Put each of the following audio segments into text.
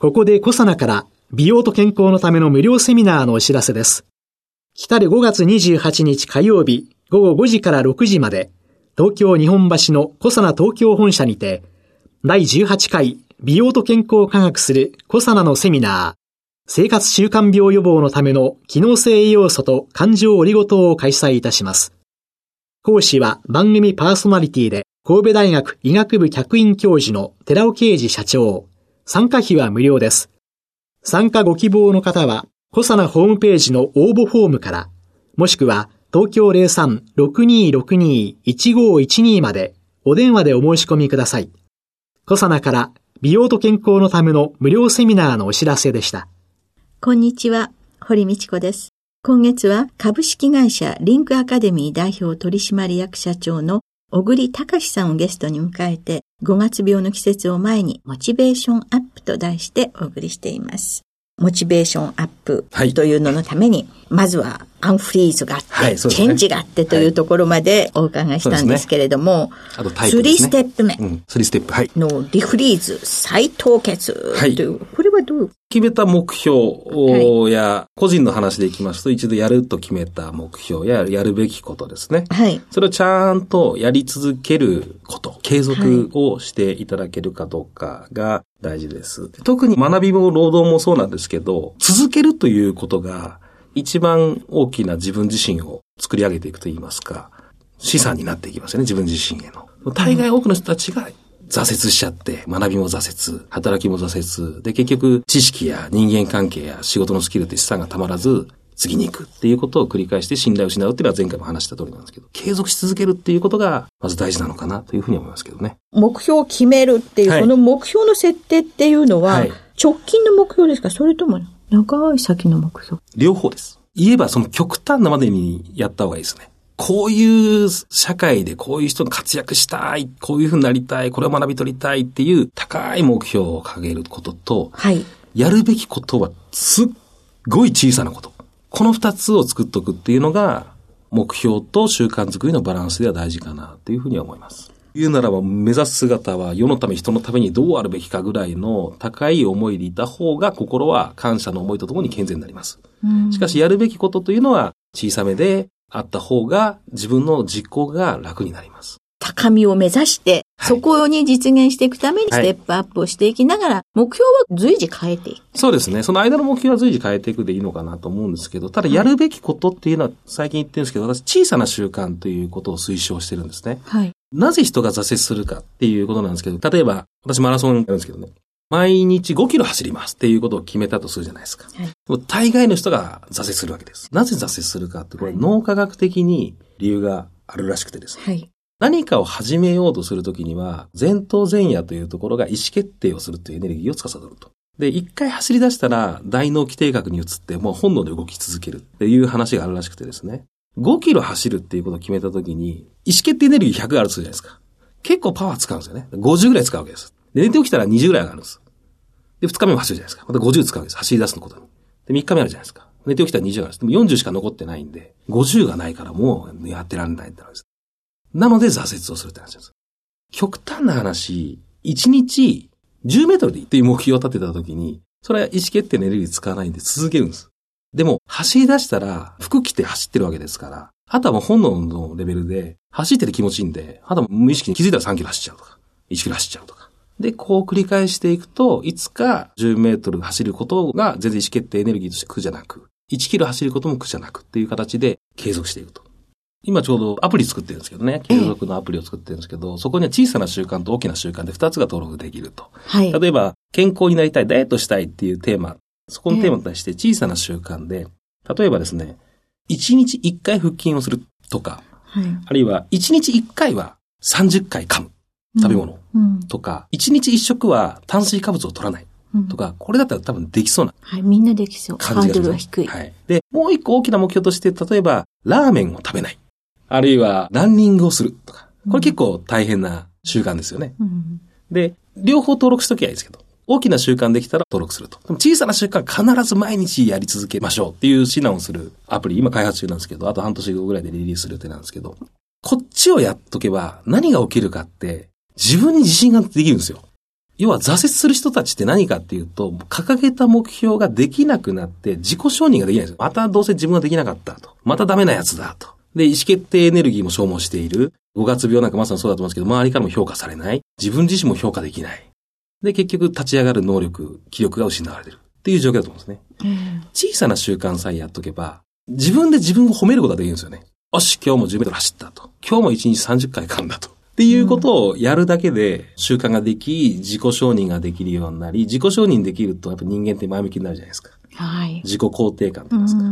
ここでコサナから美容と健康のための無料セミナーのお知らせです来たる5月28日火曜日午後5時から6時まで東京日本橋のコサナ東京本社にて第18回美容と健康を科学するコサナのセミナー生活習慣病予防のための機能性栄養素と感情オリゴ糖を開催いたします。講師は番組パーソナリティで神戸大学医学部客員教授の寺尾啓治社長。参加費は無料です。参加ご希望の方は、コサナホームページの応募フォームから、もしくは東京03-6262-1512までお電話でお申し込みください。コサナから美容と健康のための無料セミナーのお知らせでした。こんにちは、堀道子です。今月は株式会社リンクアカデミー代表取締役社長の小栗隆さんをゲストに迎えて5月病の季節を前にモチベーションアップと題してお送りしています。モチベーションアップというののために、はい、まずはアンフリーズがあって、はいね、チェンジがあってというところまでお伺いしたんですけれども、ね、あとタイプですね。3ステップ目。うん、3ステップ、はい。のリフリーズ再凍結という、はい、これはどう決めた目標や、個人の話でいきますと、一度やると決めた目標ややるべきことですね。はい。それをちゃんとやり続けること、継続をしていただけるかどうかが大事です。特に学びも労働もそうなんですけど、続けるということが一番大きな自分自身を作り上げていくといいますか、資産になっていきますよね、自分自身への。大概多くの人たちが挫折しちゃって、学びも挫折、働きも挫折、で、結局、知識や人間関係や仕事のスキルって資産がたまらず、次に行くっていうことを繰り返して信頼を失うっていうのは前回も話した通りなんですけど、継続し続けるっていうことが、まず大事なのかなというふうに思いますけどね。目標を決めるっていう、はい、この目標の設定っていうのは、直近の目標ですか？それとも長い先の目標？両方です。言えばその極端なまでにやった方がいいですね。こういう社会でこういう人が活躍したい、こういうふうになりたい、これを学び取りたいっていう高い目標を掲げることと、はい、やるべきことはすっごい小さなこと。この二つを作っておくっていうのが、目標と習慣づくりのバランスでは大事かなというふうに思います。言うならば目指す姿は世のため人のためにどうあるべきかぐらいの高い思いでいた方が心は感謝の思いとともに健全になります。しかしやるべきことというのは小さめであった方が自分の実行が楽になります。高みを目指して、そこに実現していくためにステップアップをしていきながら、はい、目標は随時変えていく。そうですね。その間の目標は随時変えていくでいいのかなと思うんですけど、ただやるべきことっていうのは最近言ってるんですけど、私小さな習慣ということを推奨してるんですね。はい。なぜ人が挫折するかっていうことなんですけど、例えば、私マラソンやるんですけどね、毎日5キロ走りますっていうことを決めたとするじゃないですか。はい、大概の人が挫折するわけです。なぜ挫折するかって、これ脳科学的に理由があるらしくてですね。はい、何かを始めようとするときには、前頭前野というところが意思決定をするというエネルギーを司ると。で、一回走り出したら、大脳基底核に移って、もう本能で動き続けるっていう話があるらしくてですね。5キロ走るっていうことを決めたときに、意思決定エネルギー100あるとするじゃないですか。結構パワー使うんですよね。50ぐらい使うわけです。で、寝て起きたら20ぐらい上がるんです。で、2日目も走るじゃないですか。また50使うんです。走り出すのことに。で、3日目あるじゃないですか。寝て起きたら20上がるんです。でも40しか残ってないんで、50がないからもうやってらんないってなるんです。なので挫折をするって話です。極端な話、1日10メートルでいいっていう目標を立てたときに、それは意思決定のエネルギー使わないんで続けるんです。でも、走り出したら、服着て走ってるわけですから、あとはもう本能のレベルで、走ってて気持ちいいんで、あとは無意識に気づいたら3キロ走っちゃうとか、1キロ走っちゃうとか。で、こう繰り返していくと、いつか10メートル走ることが全然意思決定エネルギーとして苦じゃなく、1キロ走ることも苦じゃなくっていう形で継続していくと。今ちょうどアプリ作ってるんですけどね、継続のアプリを作ってるんですけど、そこには小さな習慣と大きな習慣で2つが登録できると。はい。例えば、健康になりたい、ダイエットしたいっていうテーマ、そこのテーマに対して小さな習慣で、例えばですね、1日1回腹筋をするとか、はい、あるいは1日1回は30回噛む。食べ物とか、一、日一食は炭水化物を取らない。とか、うん、これだったら多分できそうな。はい、みんなできそう。ハードルは低い。はい。で、もう一個大きな目標として、例えば、ラーメンを食べない。あるいは、ランニングをするとか。これ結構大変な習慣ですよね。うん、で、両方登録しときゃいいですけど。大きな習慣できたら登録すると。でも小さな習慣必ず毎日やり続けましょうっていう指南をするアプリ、今開発中なんですけど、あと半年後ぐらいでリリースする予定なんですけど、こっちをやっとけば何が起きるかって自分に自信ができるんですよ。要は挫折する人たちって何かっていうと、掲げた目標ができなくなって自己承認ができないんですよ。またどうせ自分ができなかったと。またダメなやつだと。で、意思決定エネルギーも消耗している。5月病なんかまさにそうだと思うんですけど、周りからも評価されない。自分自身も評価できない。で、結局立ち上がる能力、気力が失われてる。っていう状況だと思うんですね。うん、小さな習慣さえやっとけば、自分で自分を褒めることができるんですよね。よし、今日も10メートル走ったと。今日も1日30回噛んだと。っていうことをやるだけで習慣ができ、自己承認ができるようになり、自己承認できるとやっぱ人間って前向きになるじゃないですか。はい。自己肯定感と言いますか。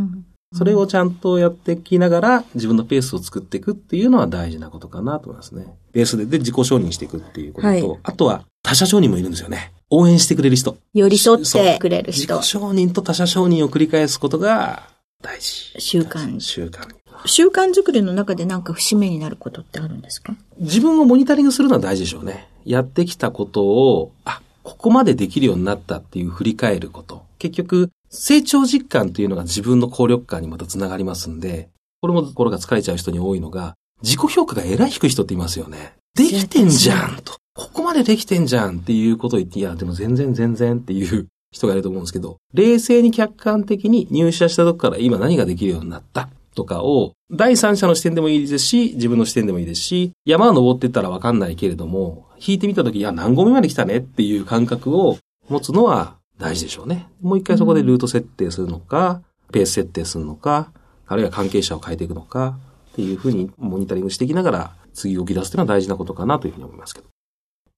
それをちゃんとやってきながら自分のペースを作っていくっていうのは大事なことかなと思いますね。ペースでで自己承認していくっていうことと、はい、あとは他者承認もいるんですよね。応援してくれる人。寄り添ってくれる人。自己承認と他者承認を繰り返すことが大事。習慣。習慣。習慣づくりの中でなんか節目になることってあるんですか？自分をモニタリングするのは大事でしょうね。やってきたことを、あ、ここまでできるようになったっていう振り返ること。結局、成長実感というのが自分の効力感にまた繋がりますんで、これも心が疲れちゃう人に多いのが、自己評価が偉い低い人っていますよね。できてんじゃんと。ここまでできてんじゃんっていうことを言って、いや、でも全然全然っていう人がいると思うんですけど、冷静に客観的に入社したとこから今何ができるようになった？とかを、第三者の視点でもいいですし、自分の視点でもいいですし、山を登ってったらわかんないけれども、引いてみたとき、いや、何合目まで来たねっていう感覚を持つのは大事でしょうね。もう一回そこでルート設定するのか、ペース設定するのか、あるいは関係者を変えていくのか、っていうふうにモニタリングしていきながら、次動き出すというのは大事なことかなというふうに思いますけど。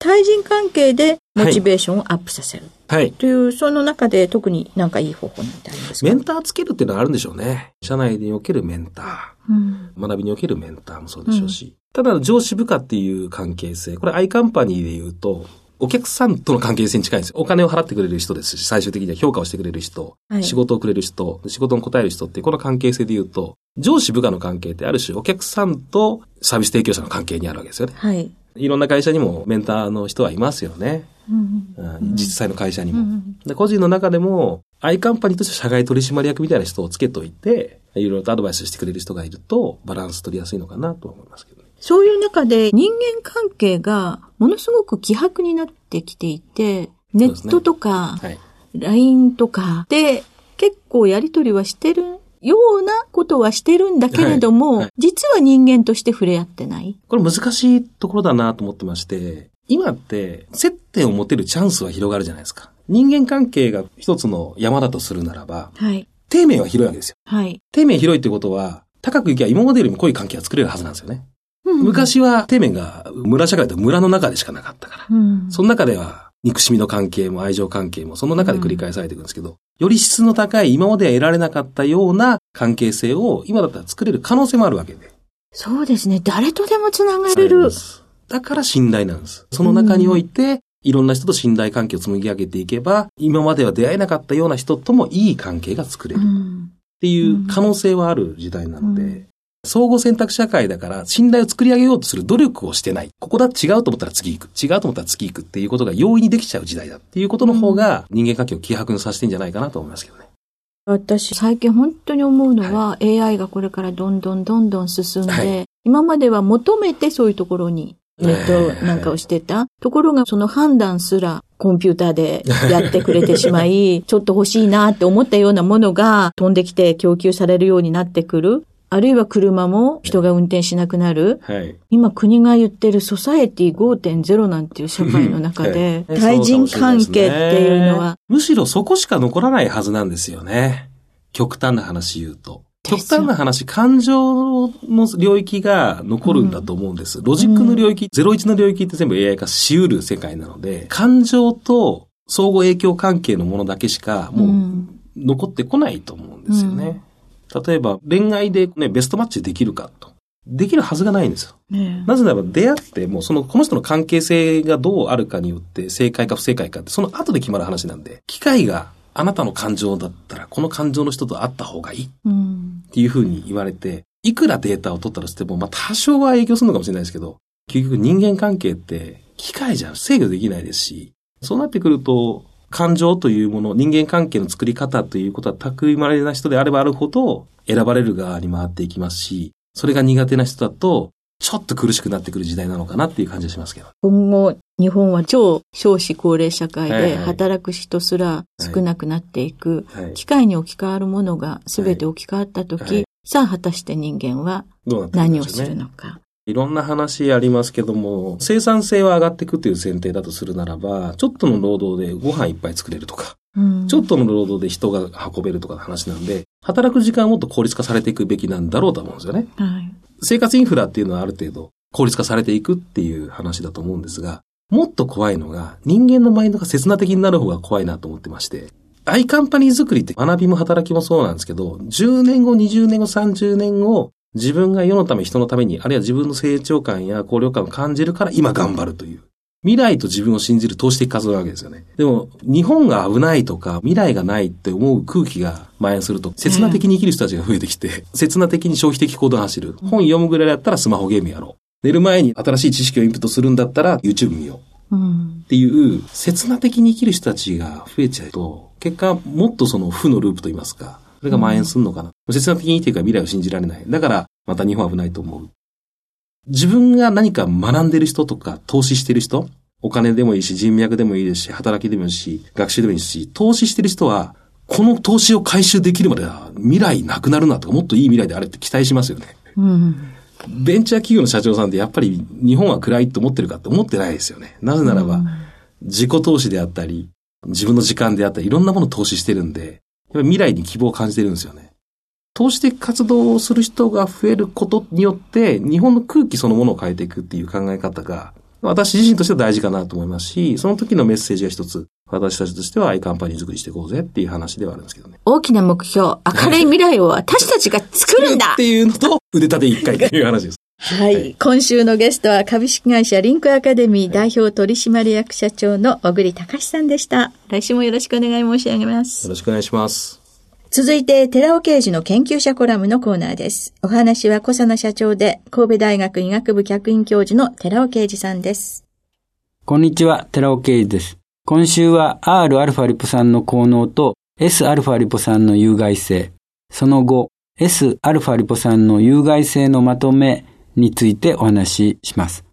対人関係でモチベーションをアップさせる。はい。という、その中で特になんかいい方法なんてありますか？メンターつけるっていうのはあるんでしょうね。社内におけるメンター。うん、学びにおけるメンターもそうでしょうし。うん、ただ、上司部下っていう関係性。これ、アイカンパニーで言うと、お客さんとの関係性に近いんですよ。お金を払ってくれる人ですし、最終的には評価をしてくれる人、はい、仕事をくれる人、仕事に応える人ってこの関係性で言うと、上司部下の関係ってある種お客さんとサービス提供者の関係にあるわけですよね。はい。いろんな会社にもメンターの人はいますよね。うん実際の会社にも、うんで。個人の中でも、アイカンパニーとして社外取締役みたいな人をつけといて、いろいろとアドバイスしてくれる人がいると、バランス取りやすいのかなと思いますけどね。そういう中で人間関係がものすごく希薄になってきていて、ネットとか、ねはい、LINE とかで結構やりとりはしてるようなことはしてるんだけれども、はいはい、実は人間として触れ合ってないこれ難しいところだなと思ってまして、今って接点を持てるチャンスは広がるじゃないですか。人間関係が一つの山だとするならば、はい。底面は広いわけですよ。はい。底面広いってことは、高く行けば今までよりも濃い関係が作れるはずなんですよね。うん、昔は底面が村社会と村の中でしかなかったから、うん、その中では憎しみの関係も愛情関係もその中で繰り返されていくんですけど、より質の高い今までは得られなかったような関係性を今だったら作れる可能性もあるわけで。そうですね。誰とでも繋がれる。だから信頼なんです。その中において、いろんな人と信頼関係を紡ぎ上げていけば、今までは出会えなかったような人ともいい関係が作れる。っていう可能性はある時代なので、相互選択社会だから信頼を作り上げようとする努力をしてない。ここだ違うと思ったら次行く。違うと思ったら次行くっていうことが容易にできちゃう時代だっていうことの方が人間関係を希薄にさせてんじゃないかなと思いますけどね。私、最近本当に思うのは、はい、AI がこれからどんどんどんどん進んで、はい、今までは求めてそういうところにネットなんかをしてた。ところがその判断すらコンピューターで やってくれてしまい、ちょっと欲しいなって思ったようなものが飛んできて供給されるようになってくる。あるいは車も人が運転しなくなる。はい、今国が言ってるソサエティ5.0なんていう社会の中で、対人関係っていうのは、むしろそこしか残らないはずなんですよね。極端な話言うと。極端な話、感情の領域が残るんだと思うんです。うん、ロジックの領域、01の領域って全部 AI 化しうる世界なので、感情と相互影響関係のものだけしかもう残ってこないと思うんですよね。うん例えば恋愛でね、ベストマッチできるかと。できるはずがないんですよ。ね、なぜならば出会ってもうその、この人の関係性がどうあるかによって正解か不正解かってその後で決まる話なんで、機会があなたの感情だったらこの感情の人と会った方がいいっていうふうに言われて、いくらデータを取ったとしても、まあ多少は影響するのかもしれないですけど、結局人間関係って機械じゃ制御できないですし、そうなってくると、感情というもの、人間関係の作り方ということは巧まれな人であればあるほど、選ばれる側に回っていきますし、それが苦手な人だと、ちょっと苦しくなってくる時代なのかなっていう感じがしますけど。今後、日本は超少子高齢社会で働く人すら少なくなっていく、はい。はい、機械に置き換わるものが全て置き換わった時、はい、さあ果たして人間は何をするのか。いろんな話ありますけども、生産性は上がっていくという前提だとするならば、ちょっとの労働でご飯いっぱい作れるとか、うん、ちょっとの労働で人が運べるとかの話なんで、働く時間はもっと効率化されていくべきなんだろうと思うんですよね。はい、生活インフラっていうのはある程度効率化されていくっていう話だと思うんですが、もっと怖いのが人間のマインドが切な的になる方が怖いなと思ってまして、アイカンパニー作りって学びも働きもそうなんですけど、10年後、20年後、30年後、自分が世のため、人のために、あるいは自分の成長感や高揚感を感じるから今頑張るという。未来と自分を信じる投資的活動なわけですよね。でも、日本が危ないとか、未来がないって思う空気が蔓延すると、切な的に生きる人たちが増えてきて、切な的に消費的行動を走る。本読むぐらいだったらスマホゲームやろう。寝る前に新しい知識をインプットするんだったら YouTube 見よう。っていう、切な的に生きる人たちが増えちゃうと、結果、もっとその負のループといいますか、それが蔓延するのかな。切な的に生きていくから未来を信じられない。だから、また日本は危ないと思う。自分が何か学んでる人とか投資してる人、お金でもいいし、人脈でもいいですし、働きでもいいし、学習でもいいし、投資してる人は、この投資を回収できるまでは未来なくなるなとか、もっといい未来であれって期待しますよね。うん、ベンチャー企業の社長さんってやっぱり日本は暗いと思ってるかって思ってないですよね。なぜならば、自己投資であったり、自分の時間であったり、いろんなものを投資してるんで、未来に希望を感じてるんですよね。投資的活動をする人が増えることによって、日本の空気そのものを変えていくっていう考え方が、私自身としては大事かなと思いますし、その時のメッセージが一つ、私たちとしてはアイカンパニー作りしていこうぜっていう話ではあるんですけどね。大きな目標、明るい未来を私たちが作るんだ っていうのと、腕立て一回っていう話です。はい。今週のゲストは株式会社リンクアカデミー代表取締役社長の小栗隆さんでした。来週もよろしくお願い申し上げます。よろしくお願いします。続いて、寺尾刑事の研究者コラムのコーナーです。お話は小佐野社長で、神戸大学医学部客員教授の寺尾刑事さんです。こんにちは、寺尾刑事です。今週は Rα リポ酸の効能と Sα リポ酸の有害性、その後、Sα リポ酸の有害性のまとめについてお話しします。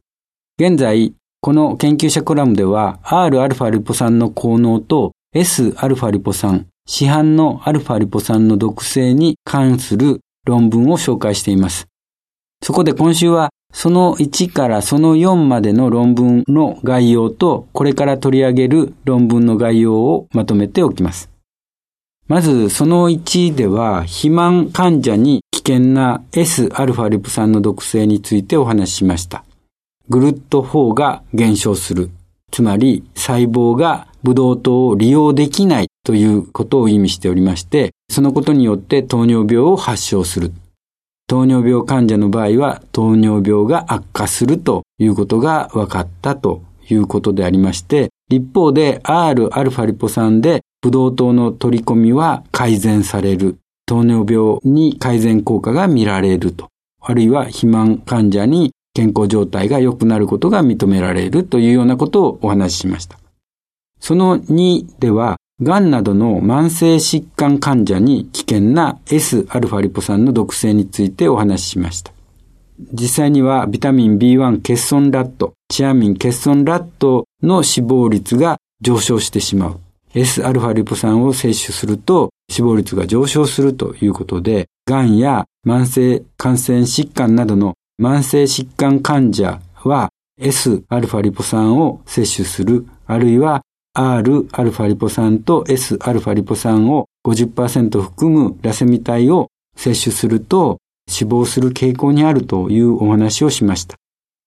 現在、この研究者コラムでは Rα リポ酸の効能と Sα リポ酸 市販のアルファリポ酸の毒性に関する論文を紹介しています。そこで今週はその1からその4までの論文の概要とこれから取り上げる論文の概要をまとめておきます。まずその1では肥満患者に危険な Sα リポ酸の毒性についてお話ししました。グルット4が減少する。つまり細胞がブドウ糖を利用できないということを意味しておりまして、そのことによって糖尿病を発症する。糖尿病患者の場合は糖尿病が悪化するということが分かったということでありまして、一方で Rα リポ酸でブドウ糖の取り込みは改善される。糖尿病に改善効果が見られると。あるいは肥満患者に健康状態が良くなることが認められるというようなことをお話ししました。その2では、癌などの慢性疾患患者に危険な Sα リポ酸の毒性についてお話ししました。実際にはビタミン B1 欠損ラット、チアミン欠損ラットの死亡率が上昇してしまう。Sα リポ酸を摂取すると死亡率が上昇するということで、癌や慢性感染疾患などの慢性疾患患者は Sα リポ酸を摂取する、あるいは Rα リポ酸と Sα リポ酸を50%含むラセミ体を摂取すると死亡する傾向にあるというお話をしました。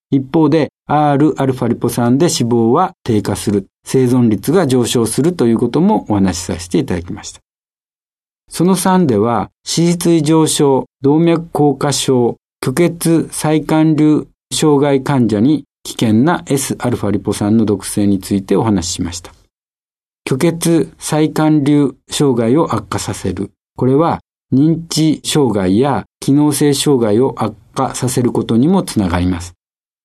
一方で Rα リポ酸で死亡は低下する、生存率が上昇するということもお話しさせていただきました。その3では、脂質異常症、動脈硬化症、 虚血再管流障害患者に 危険な Sα リポ酸の毒性についてお話ししました。虚血再管流障害を悪化させる。これは認知障害や機能性障害を悪化させることにもつながります。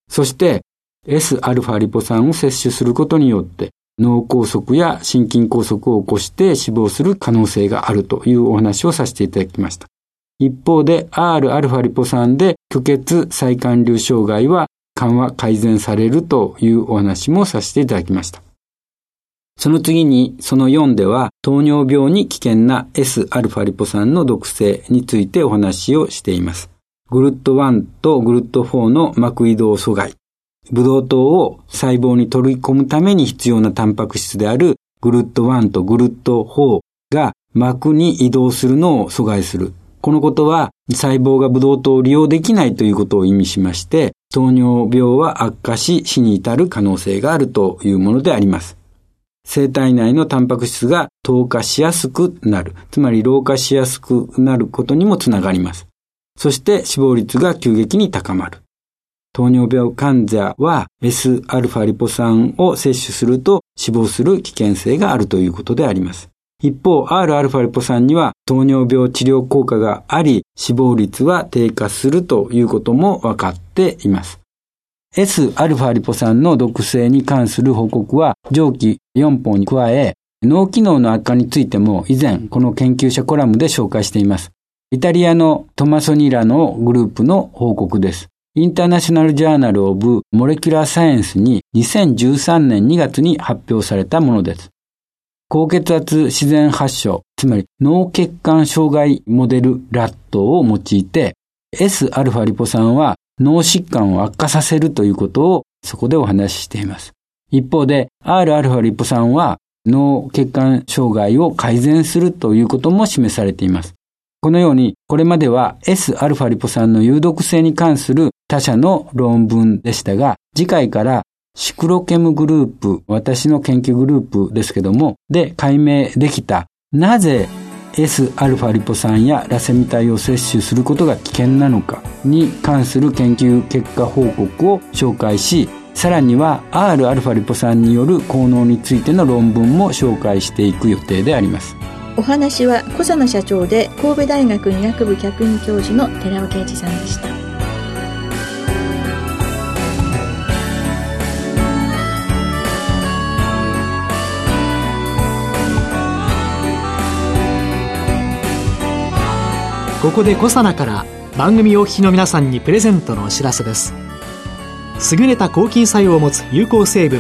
そして Sα リポ酸を摂取することによって脳梗塞や心筋梗塞を起こして死亡する可能性があるというお話をさせていただきました。一方で Rα リポ酸で虚血再管流障害は 緩和改善されるというお話もさせていただきました。その次に、その4では、糖尿病に危険な Sα リポ酸の毒性についてお話をしています。グルット1とグルット4の膜移動阻害。ブドウ糖を細胞に取り込むために必要なタンパク質であるグルット1とグルット4が膜に移動するのを阻害する。このことは細胞がブドウ糖を利用できないということを意味しまして、糖尿病は悪化し死に至る可能性があるというものであります。生体内のタンパク質が透過しやすくなる、つまり老化しやすくなることにもつながります。そして死亡率が急激に高まる。糖尿病患者は Sα リポ酸を摂取すると死亡する危険性があるということであります。一方、Rα リポ酸には糖尿病治療効果があり、死亡率は低下するということも分かっています。Sα リポ酸の毒性に関する報告は上記4本に加え、脳機能の悪化についても以前この研究者コラムで紹介しています。イタリアのトマソニラのグループの報告です。インターナショナルジャーナルオブモレキュラーサイエンスに2013年2月に発表されたものです。高血圧自然発症、つまり脳血管障害モデルラットを用いて Sα リポ酸は脳疾患を悪化させるということをそこでお話ししています。一方で Rα リポ酸は脳血管障害を改善するということも示されています。このように、これまでは Sα リポ酸の有毒性に関する他社の論文でしたが、次回から シクロケムグループ、私の研究グループですけども、で解明できた、なぜ Sα リポ酸やラセミ体を摂取することが危険なのかに関する研究結果報告を紹介し、さらには Rα リポ酸による効能についての論文も紹介していく予定であります。お話は小佐野社長で神戸大学医学部客員教授の寺尾啓二さんでした。ここでコサナから番組お聞きの皆さんにプレゼントのお知らせです。優れた抗菌作用を持つ有効成分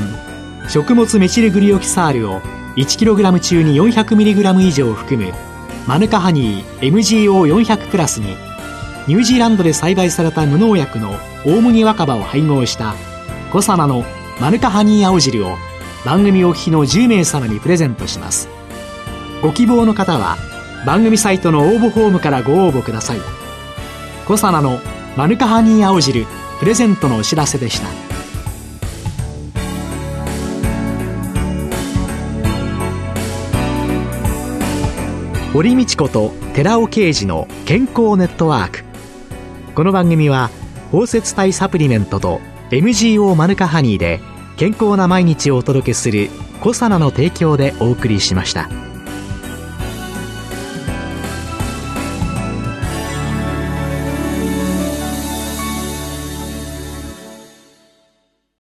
食物メチルグリオキサールを 1kg 中に 400mg 以上含むマヌカハニー MGO400 プラスにニュージーランドで栽培された無農薬の大麦若葉を配合したコサナのマヌカハニー青汁を番組お聞きの10名様にプレゼントします。ご希望の方は番組サイトの応募フォームからご応募ください。コサナのマヌカハニー青汁プレゼントのお知らせでした。堀道子と寺尾啓二の健康ネットワーク。この番組は包摂体サプリメントと MGO マヌカハニーで健康な毎日をお届けするコサナの提供でお送りしました。